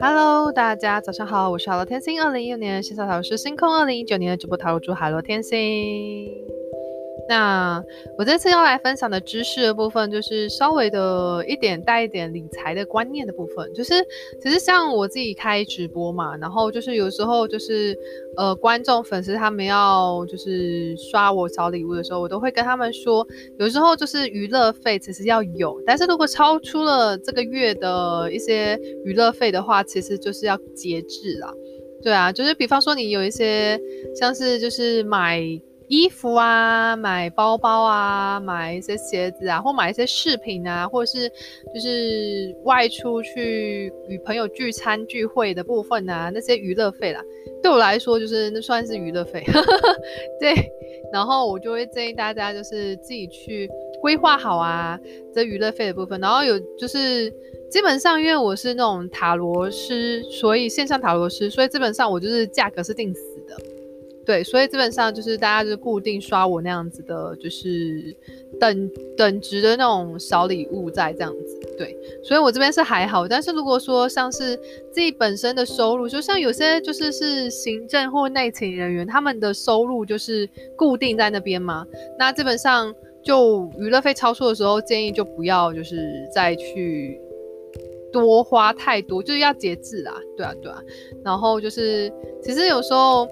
Hello，大家早上好，我是海螺天星，二零一六年线下塔罗师星空，二零一九年的直播塔罗主海罗天星。那我这次要来分享的知识的部分，就是稍微的一点带一点理财的观念的部分。就是其实像我自己开直播嘛，然后就是有时候就是呃观众粉丝他们要就是刷我小礼物的时候，我都会跟他们说，有时候就是娱乐费其实要有，但是如果超出了这个月的一些娱乐费的话，其实就是要节制啦。对啊，就是比方说你有一些像是就是买。衣服啊，买包包啊，买一些鞋子啊，或买一些饰品啊，或者是就是外出去与朋友聚餐聚会的部分啊，那些娱乐费啦，对我来说就是那算是娱乐费，对。然后我就会建议大家就是自己去规划好啊，这娱乐费的部分。然后有就是基本上因为我是那种塔罗师，所以线上塔罗师，所以基本上我就是价格是定死。对，所以基本上就是大家就是固定刷我那样子的，就是等等值的那种小礼物在这样子。对，所以我这边是还好，但是如果说像是自己本身的收入，就像有些就是是行政或内勤人员，他们的收入就是固定在那边嘛，那基本上就娱乐费超出的时候，建议就不要就是再去多花太多，就是要节制啊。对啊，对啊。然后就是其实有时候。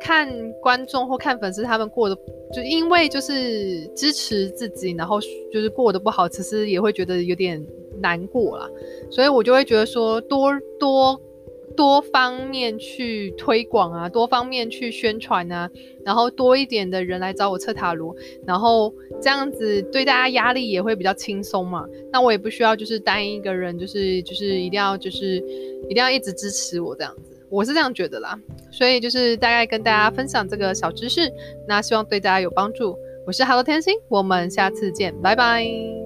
看观众或看粉丝他们过得，就因为就是支持自己，然后就是过得不好，其实也会觉得有点难过啦。所以我就会觉得说，多多多方面去推广啊，多方面去宣传啊，然后多一点的人来找我测塔罗，然后这样子对大家压力也会比较轻松嘛。那我也不需要就是单一个人，就是就是一定要就是一定要一直支持我这样子。我是这样觉得啦，所以就是大概跟大家分享这个小知识，那希望对大家有帮助。我是 Hello 天星，我们下次见，拜拜。